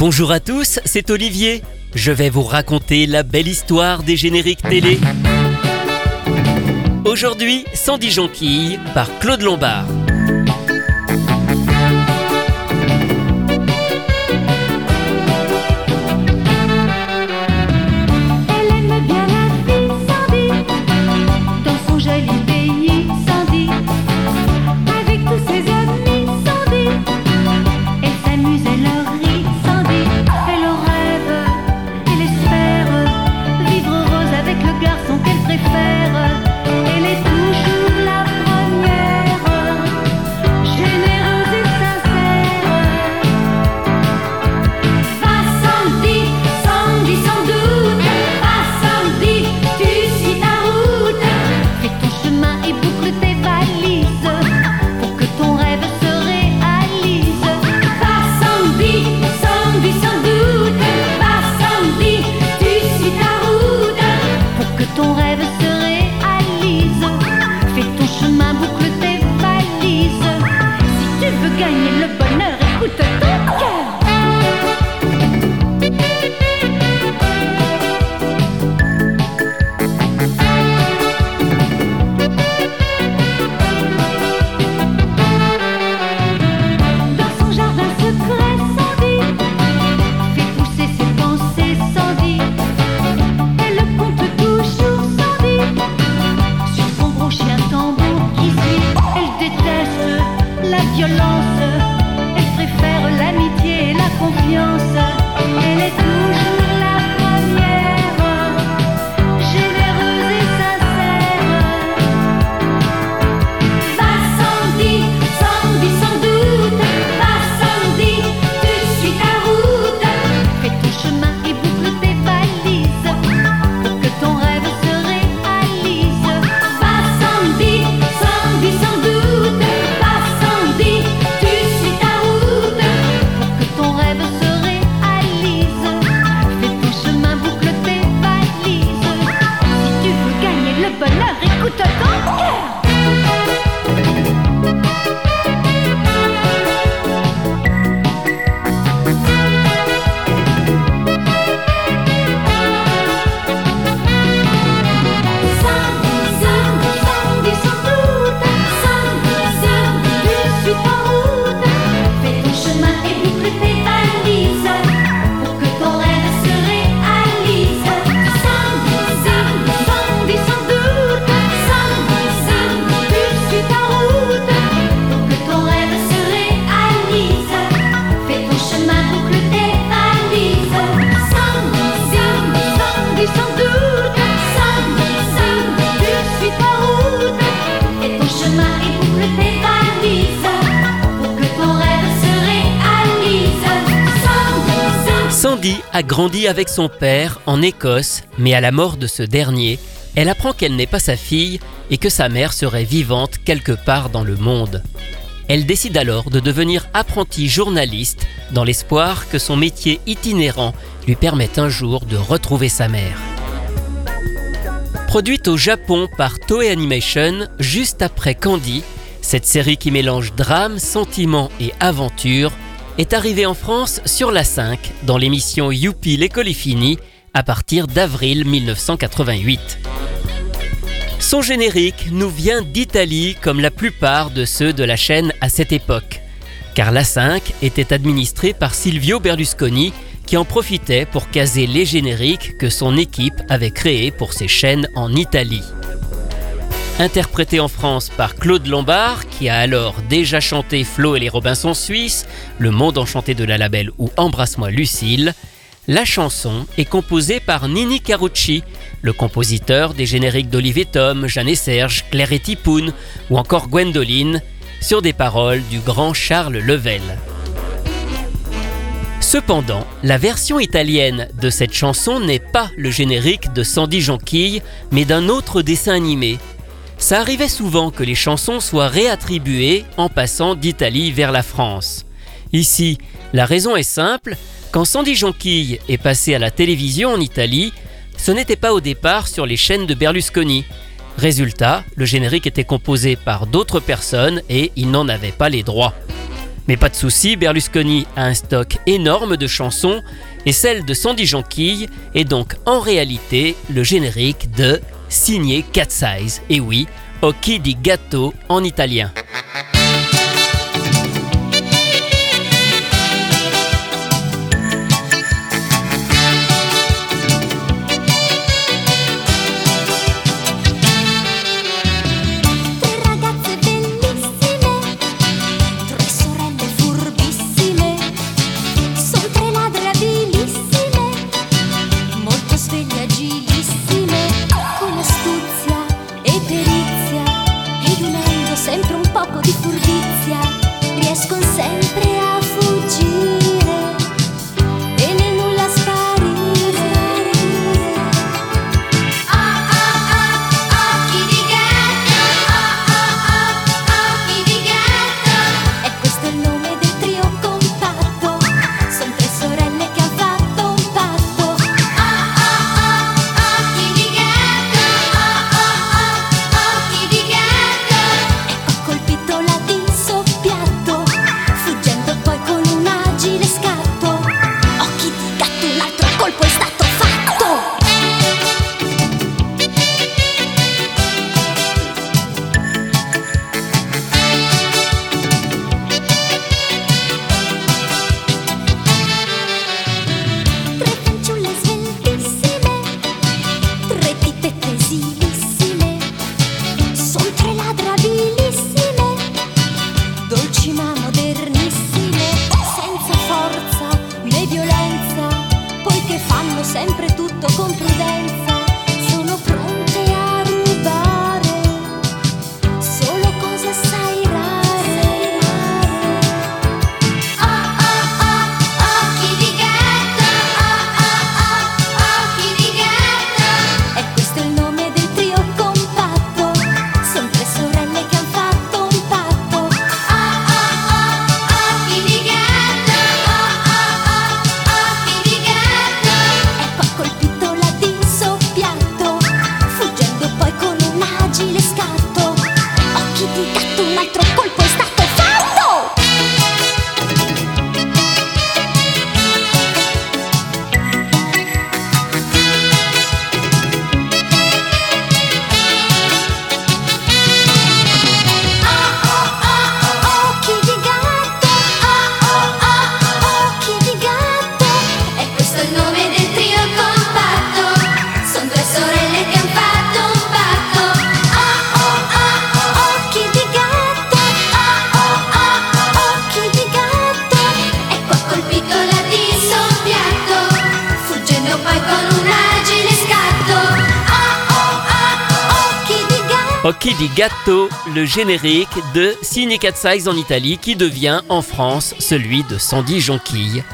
Bonjour à tous, c'est Olivier. Je vais vous raconter la belle histoire des génériques télé. Aujourd'hui, Sandy Jonquille par Claude Lombard. Sandy a grandi avec son père en Écosse, mais à la mort de ce dernier, elle apprend qu'elle n'est pas sa fille et que sa mère serait vivante quelque part dans le monde. Elle décide alors de devenir apprentie journaliste dans l'espoir que son métier itinérant lui permette un jour de retrouver sa mère. Produite au Japon par Toei Animation juste après Candy, cette série qui mélange drame, sentiment et aventure est arrivée en France sur la 5 dans l'émission Youpi l'école est à partir d'avril 1988. Son générique nous vient d'Italie comme la plupart de ceux de la chaîne à cette époque, car la 5 était administrée par Silvio Berlusconi qui en profitait pour caser les génériques que son équipe avait créés pour ses chaînes en Italie. Interprété en France par Claude Lombard, qui a alors déjà chanté Flo et les Robinson Suisses, Le Monde Enchanté de la Labelle ou Embrasse-moi Lucille, la chanson est composée par Nini Carucci, le compositeur des génériques d'Olivier Tom, Jeanne et Serge, Claire et Tipoun ou encore Gwendoline, sur des paroles du grand Charles Level. Cependant, la version italienne de cette chanson n'est pas le générique de Sandy Jonquille, mais d'un autre dessin animé. Ça arrivait souvent que les chansons soient réattribuées en passant d'Italie vers la France. Ici, la raison est simple, quand Sandy Jonquille est passé à la télévision en Italie, ce n'était pas au départ sur les chaînes de Berlusconi. Résultat, le générique était composé par d'autres personnes et il n'en avait pas les droits. Mais pas de souci, Berlusconi a un stock énorme de chansons et celle de Sandy Jonquille est donc en réalité le générique de Signé Cat Size. Et oui, Occhi di Gatto en italien. Occhi di Gatto, le générique de Cine Cat Size en Italie qui devient en France celui de Sandy Jonquille.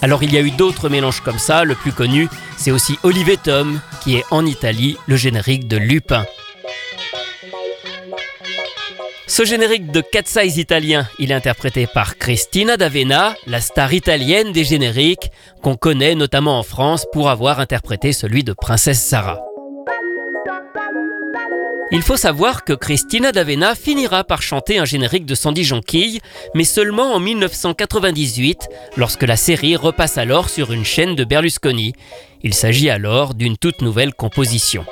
Alors il y a eu d'autres mélanges comme ça, le plus connu c'est aussi Olivier Tom qui est en Italie le générique de Lupin. Ce générique de Cat Size italien, il est interprété par Cristina D'Avena, la star italienne des génériques, qu'on connaît notamment en France pour avoir interprété celui de Princesse Sarah. Il faut savoir que Cristina D'Avena finira par chanter un générique de Sandy Jonquille, mais seulement en 1998, lorsque la série repasse alors sur une chaîne de Berlusconi. Il s'agit alors d'une toute nouvelle composition.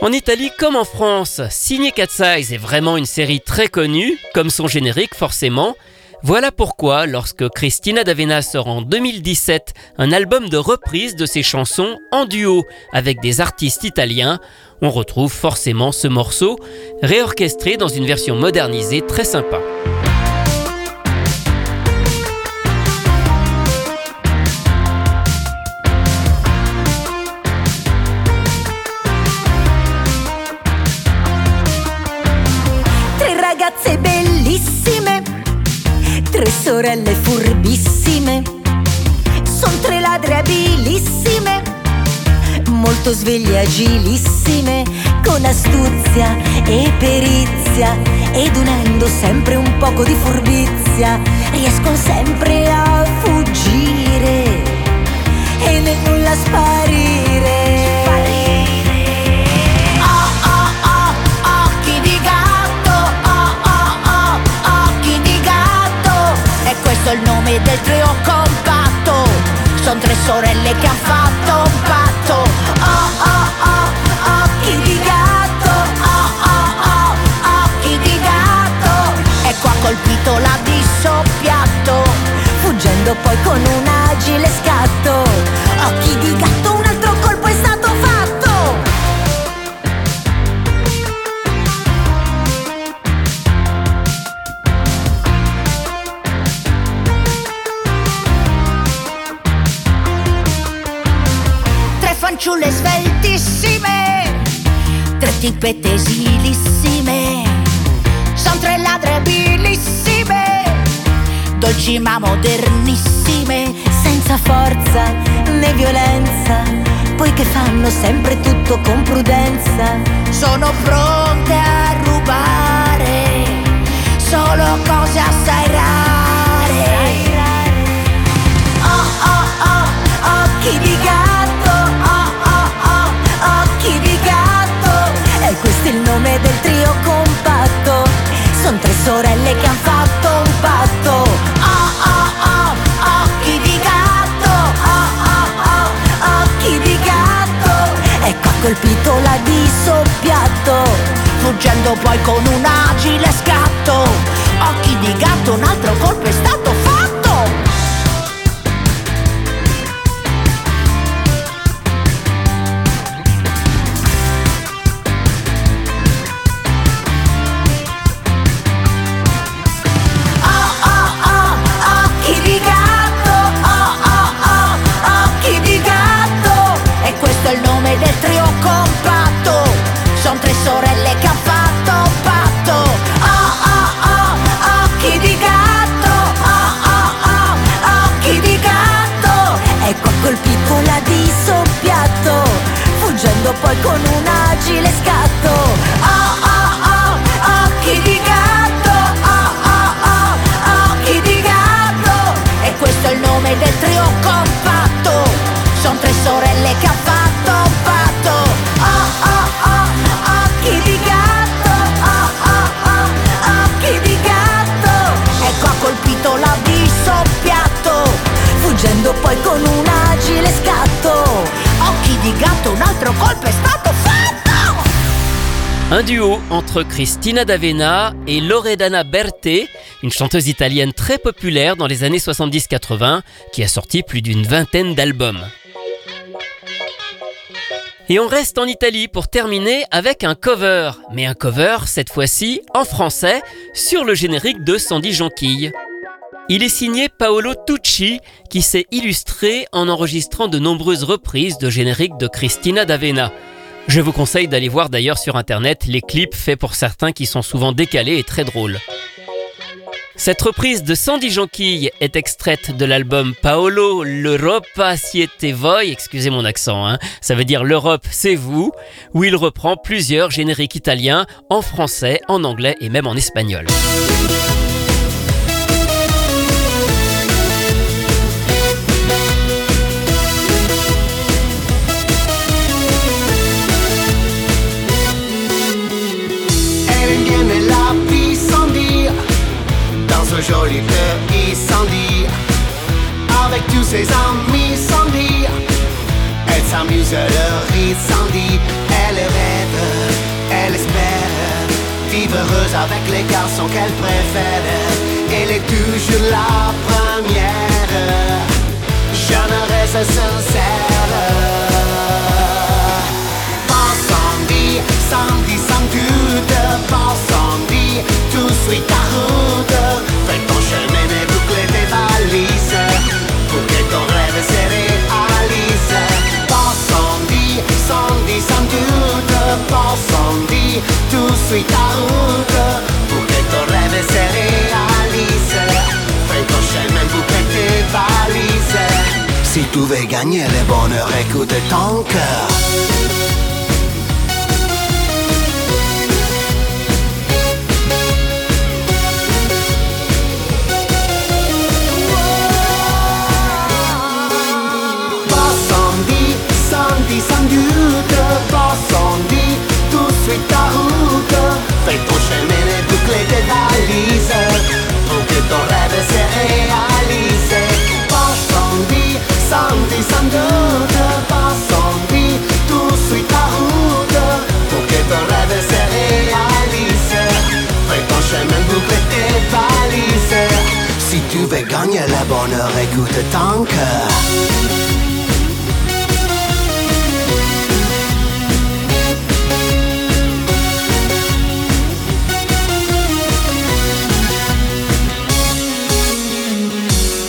En Italie comme en France, Signé Cat Size est vraiment une série très connue, comme son générique forcément. Voilà pourquoi, lorsque Cristina D'Avena sort en 2017 un album de reprise de ses chansons en duo avec des artistes italiens, on retrouve forcément ce morceau, réorchestré dans une version modernisée très sympa. Molto sveglie agilissime, con astuzia e perizia, ed unendo sempre un poco di furbizia, riescono sempre a fuggire e nulla sparire. Oh, occhi il nome del trio compatto. Sono tre sorelle che han fatto un patto Oh oh oh, occhi di gatto. Oh oh oh, occhi di gatto. Ecco ha colpito la di soppiatto Fuggendo poi con un agile scatto. Occhi di gatto, fanciulle sveltissime, tre tippette esilissime, sono tre ladre abilissime, dolci ma modernissime, senza forza né violenza, poiché fanno sempre tutto con prudenza, sono pronte a rubare solo cose assai rare. Oh oh oh, occhi di gatto, poi con un agile scatto. Un duo entre Cristina D'Avena et Loredana Berthe, une chanteuse italienne très populaire dans les années 70-80 qui a sorti plus d'une vingtaine d'albums. Et on reste en Italie pour terminer avec un cover, mais un cover cette fois-ci en français sur le générique de Sandy Jonquille. Il est signé Paolo Tucci qui s'est illustré en enregistrant de nombreuses reprises de génériques de Cristina D'Avena. Je vous conseille d'aller voir d'ailleurs sur internet les clips faits pour certains qui sont souvent décalés et très drôles. Cette reprise de Sandy Jonquille est extraite de l'album Paolo l'Europa siete voi, excusez mon accent, hein, ça veut dire l'Europe c'est vous, où il reprend plusieurs génériques italiens en français, en anglais et même en espagnol. Pays sans dire Avec tous ses amis sans dire Elle s'amuse, rit sans dire Elle rêve, elle espère. Vivre heureuse avec les garçons qu'elle préfère. Elle est toujours la première. Jeune reste sincère Veux gagner le bonheur, écoute ton cœur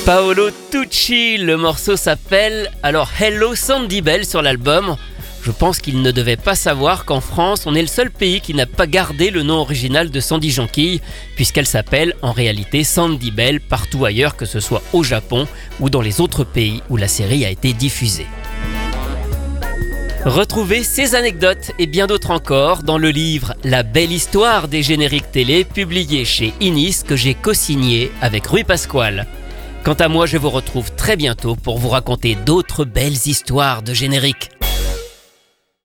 Paolo Tucci, le morceau s'appelle alors Hello Sandy Bell sur l'album. Je pense qu'il ne devait pas savoir qu'en France, on est le seul pays qui n'a pas gardé le nom original de Sandy Jonquille, puisqu'elle s'appelle en réalité Sandy Bell partout ailleurs, que ce soit au Japon ou dans les autres pays où la série a été diffusée. Retrouvez ces anecdotes et bien d'autres encore dans le livre La belle histoire des génériques télé publié chez Inis que j'ai co-signé avec Rui Pasquale. Quant à moi, je vous retrouve très bientôt pour vous raconter d'autres belles histoires de génériques.